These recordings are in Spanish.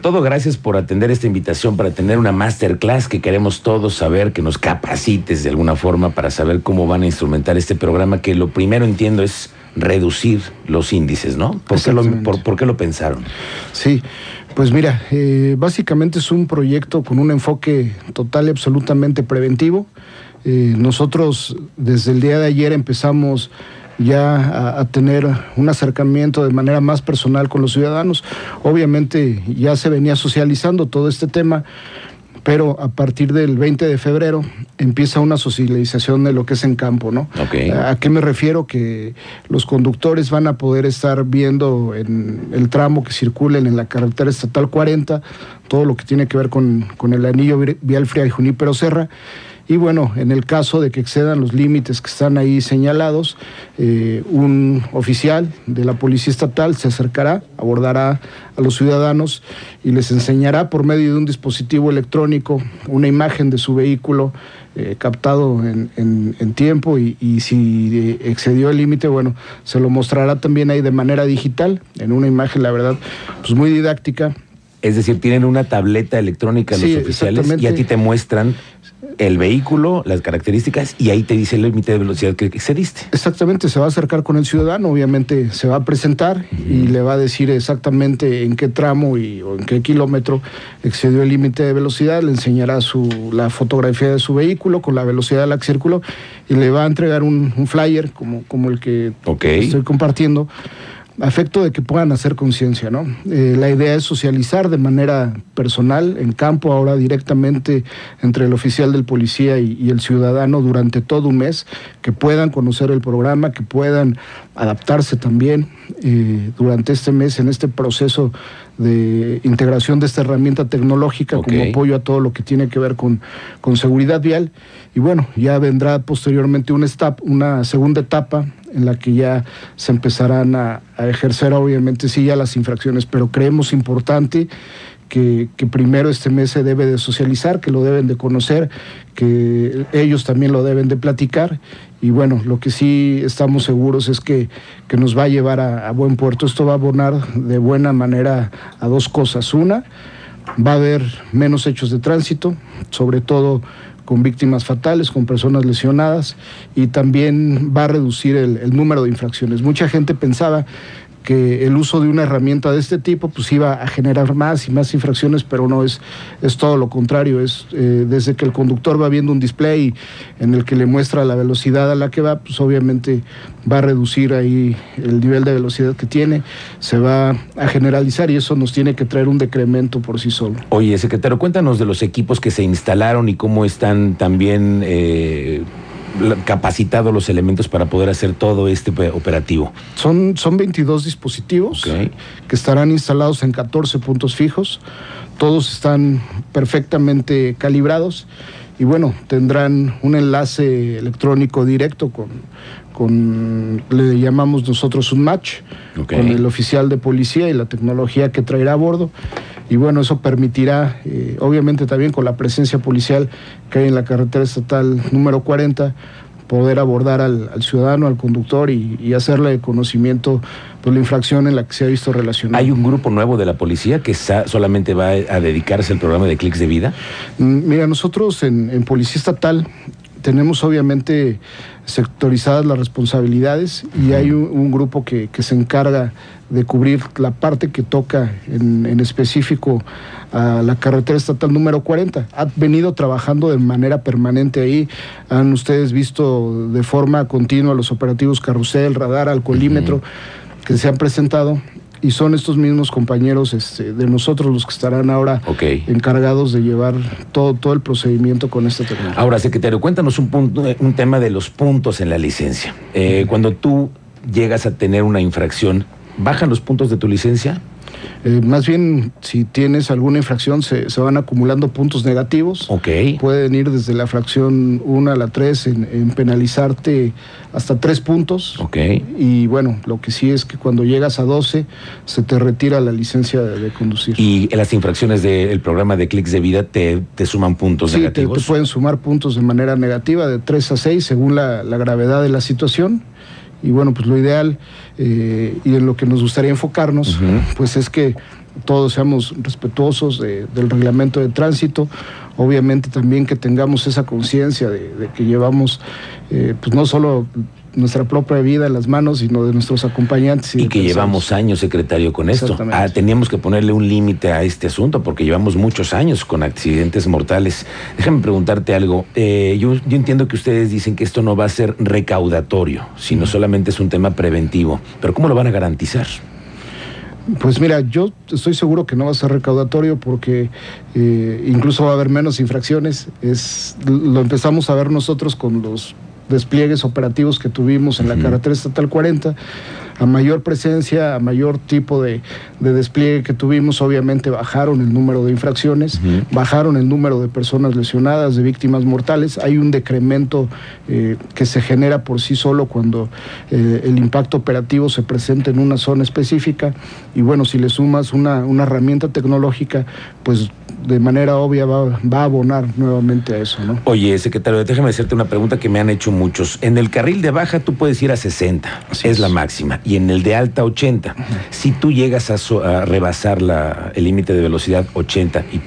Todo gracias por atender esta invitación para tener una masterclass que queremos todos saber, que nos capacites de alguna forma para saber cómo van a instrumentar este programa, que lo primero entiendo es reducir los índices, ¿no? ¿Por, qué lo, por, qué lo pensaron? Sí, pues mira, eh, básicamente es un proyecto con un enfoque total y absolutamente preventivo. Eh, nosotros desde el día de ayer empezamos ya a, tener un acercamiento de manera más personal con los ciudadanos. Obviamente ya se venía socializando todo este tema, pero a partir del 20 de febrero empieza una socialización de lo que es en campo, ¿no? ¿A qué me refiero? Que los conductores van a poder estar viendo en el tramo que circulen en la carretera estatal 40, todo lo que tiene que ver con, con el anillo vial Fría y Junípero Serra, y bueno, en el caso de que excedan los límites que están ahí señalados, eh, un oficial de la Policía Estatal se acercará, abordará a los ciudadanos y les enseñará por medio de un dispositivo electrónico una imagen de su vehículo eh, captado en, tiempo y, y, si excedió el límite, bueno, se lo mostrará también ahí de manera digital, en una imagen, la verdad, pues muy didáctica. Es decir, tienen una tableta electrónica los oficiales y a ti te muestran el vehículo, las características y ahí te dice el límite de velocidad que excediste. Exactamente, se va a acercar con el ciudadano, obviamente se va a presentar y le va a decir exactamente en qué tramo y, o en qué kilómetro excedió el límite de velocidad, le enseñará su, la fotografía de su vehículo con la velocidad de la que circuló y le va a entregar un, flyer como, como el que estoy compartiendo afecto de que puedan hacer conciencia, ¿no? Eh, la idea es socializar de manera personal, en campo, ahora directamente entre el oficial del policía y, el ciudadano durante todo un mes, que puedan conocer el programa, que puedan adaptarse también eh, durante este mes en este proceso de integración de esta herramienta tecnológica como apoyo a todo lo que tiene que ver con, con seguridad vial. Y bueno, ya vendrá posteriormente una, una segunda etapa en la que ya se empezarán a, ejercer obviamente sí ya las infracciones, pero creemos importante que, primero este mes se debe de socializar, que lo deben de conocer, que ellos también lo deben de platicar. Y bueno, lo que sí estamos seguros es que, que nos va a llevar a, a, buen puerto. Esto va a abonar de buena manera a dos cosas. Una, va a haber menos hechos de tránsito, sobre todo con víctimas fatales, con personas lesionadas y también va a reducir el, número de infracciones. Mucha gente pensaba que el uso de una herramienta de este tipo pues iba a generar más y más infracciones, pero no es, es todo lo contrario. Es eh, desde que el conductor va viendo un display en el que le muestra la velocidad a la que va, pues obviamente va a reducir ahí el nivel de velocidad que tiene, se va a generalizar y eso nos tiene que traer un decremento por sí solo. Oye, secretario, cuéntanos de los equipos que se instalaron y cómo están también... Eh capacitado los elementos para poder hacer todo este operativo? Son, son 22 dispositivos que estarán instalados en 14 puntos fijos. Todos están perfectamente calibrados y bueno, tendrán un enlace electrónico directo con, con le llamamos nosotros un match, con el oficial de policía y la tecnología que traerá a bordo. Y bueno, eso permitirá, eh, obviamente también con la presencia policial que hay en la carretera estatal número 40, poder abordar al, ciudadano, al conductor y, hacerle conocimiento de la infracción en la que se ha visto relacionado. ¿Hay un grupo nuevo de la policía que solamente va a dedicarse al programa de clics de vida? Mm, mira, nosotros en, en Policía Estatal tenemos obviamente sectorizadas las responsabilidades y hay un, grupo que, se encarga de cubrir la parte que toca en, específico a la carretera estatal número 40. Ha venido trabajando de manera permanente ahí. Han ustedes visto de forma continua los operativos carrusel, radar, alcoholímetro que se han presentado y son estos mismos compañeros este, de nosotros los que estarán ahora encargados de llevar todo, todo el procedimiento con esta tecnología. Ahora, secretario, cuéntanos un, punto, un tema de los puntos en la licencia. Eh, cuando tú llegas a tener una infracción, ¿bajan los puntos de tu licencia? Eh, más bien, si tienes alguna infracción, se, van acumulando puntos negativos. Ok. Pueden ir desde la fracción 1 a la 3 en, penalizarte hasta 3 puntos. Ok. Y bueno, lo que sí es que cuando llegas a 12, se te retira la licencia de, conducir. ¿Y las infracciones del programa de clics de vida te, suman puntos negativos? Sí, te, pueden sumar puntos de manera negativa, de 3 a 6, según la, la gravedad de la situación. Y bueno, pues lo ideal eh, y en lo que nos gustaría enfocarnos, pues es que todos seamos respetuosos del reglamento de tránsito, obviamente también que tengamos esa conciencia de, que llevamos eh, pues no solo nuestra propia vida en las manos, sino de nuestros acompañantes. Y, que llevamos años, secretario, con esto. Ah, teníamos que ponerle un límite a este asunto porque llevamos muchos años con accidentes mortales. Déjame preguntarte algo. Eh, yo, yo, entiendo que ustedes dicen que esto no va a ser recaudatorio, sino solamente es un tema preventivo. Pero ¿cómo lo van a garantizar? Pues mira, yo estoy seguro que no va a ser recaudatorio porque eh, incluso va a haber menos infracciones. Es, lo empezamos a ver nosotros con los despliegues operativos que tuvimos en la carretera estatal 40 a mayor presencia, a mayor tipo de, despliegue que tuvimos, obviamente bajaron el número de infracciones, bajaron el número de personas lesionadas, de víctimas mortales. Hay un decremento eh, que se genera por sí solo cuando eh, el impacto operativo se presenta en una zona específica. Y bueno, si le sumas una, una herramienta tecnológica, pues de manera obvia va, a abonar nuevamente a eso, ¿no? Oye, secretario, déjame hacerte una pregunta que me han hecho muchos. En el carril de baja tú puedes ir a 60, es, la máxima, y en el de alta 80. Si tú llegas a, rebasar la, el límite de velocidad 80 y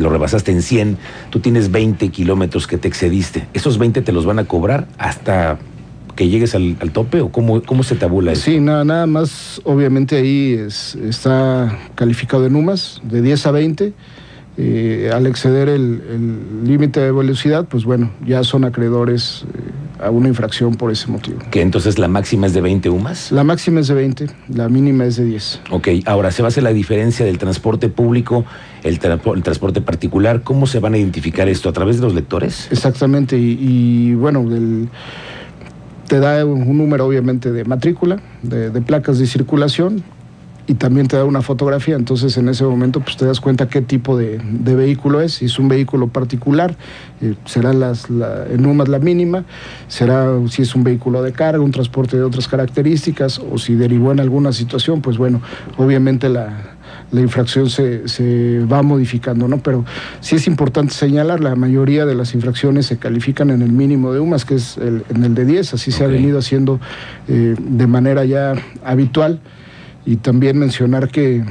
lo rebasaste en 100, tú tienes 20 kilómetros que te excediste. ¿Esos 20 te los van a cobrar hasta que llegues al, tope o cómo, cómo se tabula eso? Sí, nada, nada más, obviamente ahí está calificado en UMAS de 10 a 20 eh, al exceder el límite de velocidad, pues bueno, ya son acreedores eh, a una infracción por ese motivo. ¿Que entonces la máxima es de 20 UMAS? La máxima es de 20, la mínima es de 10. Ok, ahora, ¿se va a hacer la diferencia del transporte público, el, el transporte particular? ¿Cómo se van a identificar esto? ¿A través de los lectores? Exactamente, y, bueno, te da un número obviamente de matrícula, de, de placas de circulación, y también te da una fotografía, entonces en ese momento pues te das cuenta qué tipo de, vehículo es, si es un vehículo particular, eh, será las, la, en UMAS la mínima, será si es un vehículo de carga, un transporte de otras características, o si derivó en alguna situación, pues bueno, obviamente la, infracción se, se, va modificando, ¿no? Pero sí es importante señalar, la mayoría de las infracciones se califican en el mínimo de UMAS, que es el, en el de 10, así se ha venido haciendo eh, de manera ya habitual y también mencionar que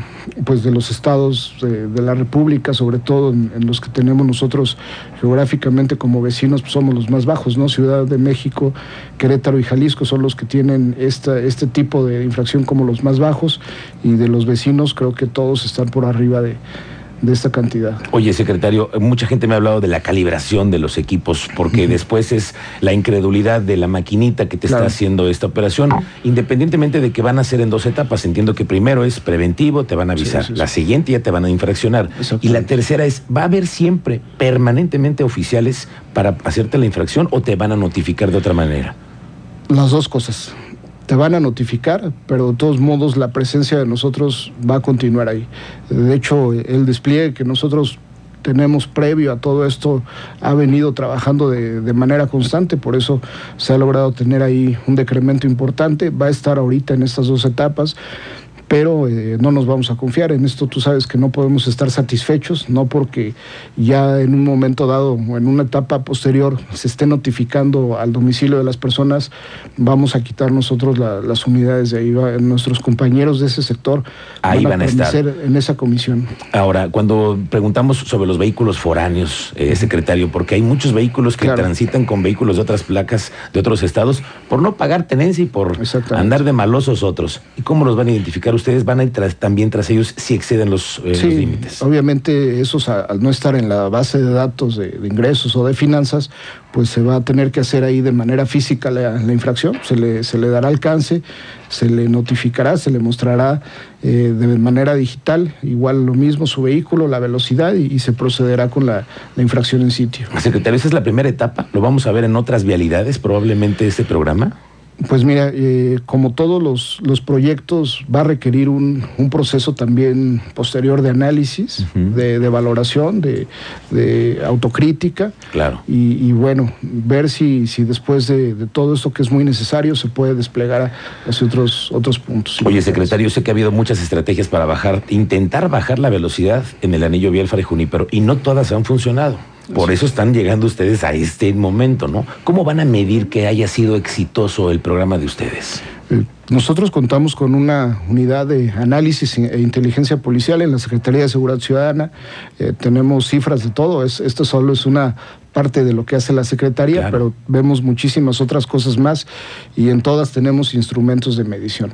pues de los estados de, la República, sobre todo en, los que tenemos nosotros geográficamente como vecinos, pues somos los más bajos, ¿no? Ciudad de México, Querétaro y Jalisco son los que tienen esta, este tipo de infracción como los más bajos y de los vecinos creo que todos están por arriba de, de esta cantidad. Oye, secretario, mucha gente me ha hablado de la calibración de los equipos, porque después es la incredulidad de la maquinita que te está haciendo esta operación, independientemente de que van a ser en dos etapas. Entiendo que primero es preventivo, te van a avisar, la siguiente ya te van a infraccionar, y la tercera es, ¿va a haber siempre permanentemente oficiales para hacerte la infracción o te van a notificar de otra manera? Las dos cosas te van a notificar, pero de todos modos la presencia de nosotros va a continuar ahí. De hecho, el despliegue que nosotros tenemos previo a todo esto ha venido trabajando de, de, manera constante, por eso se ha logrado tener ahí un decremento importante, va a estar ahorita en estas dos etapas pero eh, no nos vamos a confiar. En esto tú sabes que no podemos estar satisfechos, no porque ya en un momento dado o en una etapa posterior se esté notificando al domicilio de las personas, vamos a quitar nosotros las unidades de ahí. Nuestros compañeros de ese sector ahí van, a, estar en esa comisión. Ahora, cuando preguntamos sobre los vehículos foráneos, eh, secretario, porque hay muchos vehículos que transitan con vehículos de otras placas de otros estados por no pagar tenencia y por andar de malosos otros. ¿Y cómo los van a identificar ustedes van a ir también tras ellos si exceden los, eh, límites. Obviamente, esos al no estar en la base de datos de, ingresos o de finanzas, pues se va a tener que hacer ahí de manera física la, infracción, se le, se le dará alcance, se le notificará, se le mostrará eh, de manera digital, igual lo mismo su vehículo, la velocidad y, se procederá con la, la, infracción en sitio. Secretario, esa es la primera etapa, lo vamos a ver en otras vialidades, probablemente este programa. Pues mira, eh, como todos los, proyectos, va a requerir un, proceso también posterior de análisis, de, valoración, de, autocrítica. Claro. Y, bueno, ver si, si después de, todo esto que es muy necesario se puede desplegar hacia otros, otros puntos. Oye, secretario, sé que ha habido muchas estrategias para bajar, intentar bajar la velocidad en el anillo vial Fray Junípero y no todas han funcionado. Por eso están llegando ustedes a este momento, ¿no? ¿Cómo van a medir que haya sido exitoso el programa de ustedes? Eh, nosotros contamos con una unidad de análisis e inteligencia policial en la Secretaría de Seguridad Ciudadana. Eh, tenemos cifras de todo. Es, esto solo es una parte de lo que hace la Secretaría, Claro. pero vemos muchísimas otras cosas más y en todas tenemos instrumentos de medición.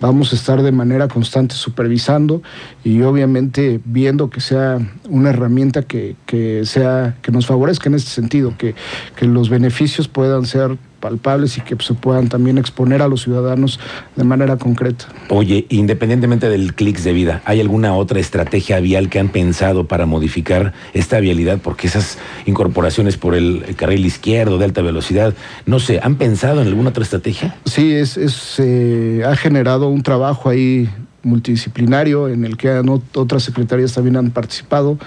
Vamos a estar de manera constante supervisando y obviamente viendo que sea una herramienta que, que sea, que nos favorezca en este sentido, que, que los beneficios puedan ser palpables y que se puedan también exponer a los ciudadanos de manera concreta. Oye, independientemente del clics de vida, ¿hay alguna otra estrategia vial que han pensado para modificar esta vialidad? Porque esas incorporaciones por el carril izquierdo de alta velocidad, no sé, ¿han pensado en alguna otra estrategia? Sí, es, es, eh, ha generado un trabajo ahí multidisciplinario en el que han otras secretarías también han participado.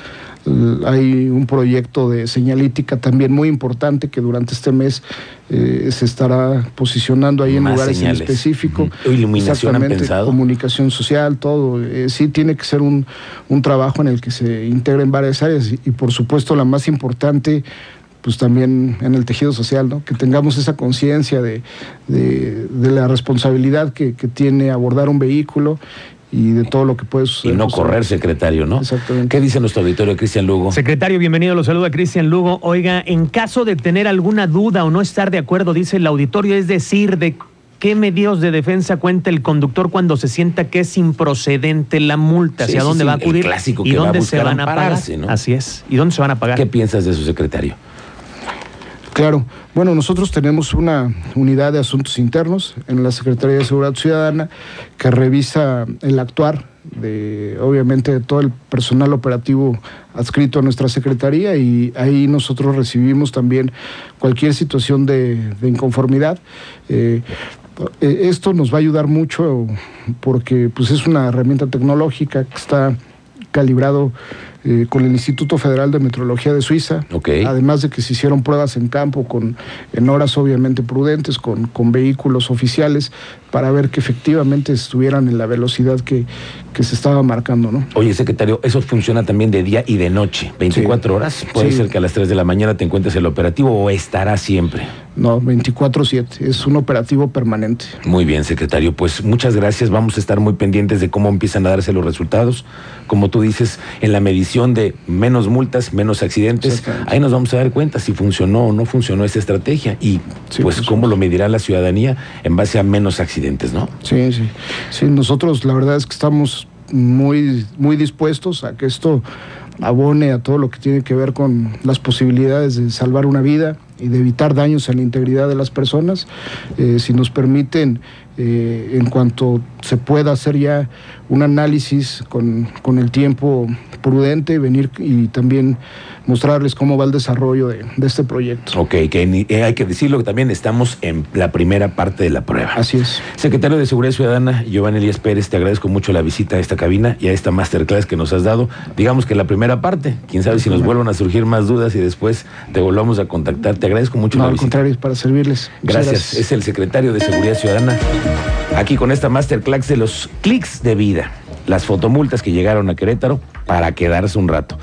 Hay un proyecto de señalítica también muy importante que durante este mes eh, se estará posicionando ahí en lugares señales. en específico. ¿Iluminación han Exactamente, pensado? Comunicación social, todo. Eh, sí tiene que ser un, un trabajo en el que se integren varias áreas y, y por supuesto la más importante pues también en el tejido social, ¿no? Que tengamos esa conciencia de, de- de la responsabilidad que, que tiene abordar un vehículo y de todo lo que puede Y suceder. no Pues, correr, secretario, ¿no? Exactamente. ¿Qué dice nuestro auditorio, Cristian Lugo? Secretario, bienvenido. Lo saluda Cristian Lugo. Oiga, en caso de tener alguna duda o no estar de acuerdo, dice el auditorio, es decir, de qué medios de defensa cuenta el conductor cuando se sienta que es improcedente la multa, hacia sí, dónde sí, va a el acudir clásico y que va a dónde se van a pagar. ¿no? Así es. ¿Y dónde se van a pagar? ¿Qué piensas de su secretario? Claro. Bueno, nosotros tenemos una unidad de asuntos internos en la Secretaría de Seguridad Ciudadana que revisa el actuar de, obviamente, todo el personal operativo adscrito a nuestra Secretaría y ahí nosotros recibimos también cualquier situación de, de inconformidad. Eh, eh, esto nos va a ayudar mucho porque pues, es una herramienta tecnológica que está calibrado eh, con el Instituto Federal de Metrología de Suiza. Ok. Además de que se hicieron pruebas en campo con, en horas obviamente prudentes, con, con vehículos oficiales, para ver que efectivamente estuvieran en la velocidad que, que se estaba marcando, ¿no? Oye, secretario, eso funciona también de día y de noche, 24 horas. Puede Sí. ser que a las 3 de la mañana te encuentres el operativo o estará siempre. No, 24-7, es un operativo permanente. Muy bien, secretario. Pues muchas gracias. Vamos a estar muy pendientes de cómo empiezan a darse los resultados. Como tú dices, en la medición de menos multas, menos accidentes, ahí nos vamos a dar cuenta si funcionó o no funcionó esa estrategia y Sí, pues cómo lo medirá la ciudadanía en base a menos accidentes, ¿no? Sí, sí. Sí, nosotros la verdad es que estamos muy, muy dispuestos a que esto abone a todo lo que tiene que ver con las posibilidades de salvar una vida y de evitar daños a la integridad de las personas. Eh, si nos permiten, eh, en cuanto se pueda hacer ya un análisis con, con el tiempo prudente, venir y también mostrarles cómo va el desarrollo de, de este proyecto. Ok, que ni- eh, hay que decirlo que también estamos en la primera parte de la prueba. Así es. Secretario de Seguridad Ciudadana, Giovanni Elías Pérez, te agradezco mucho la visita a esta cabina y a esta masterclass que nos has dado. Digamos que la primera parte, quién sabe si nos vuelvan a surgir más dudas y después te volvamos a contactar. Te agradezco mucho No, la al visita. contrario, para servirles. Gracias. Es el secretario de Seguridad Ciudadana. Aquí con esta masterclass de los clics de vida, las fotomultas que llegaron a Querétaro para quedarse un rato.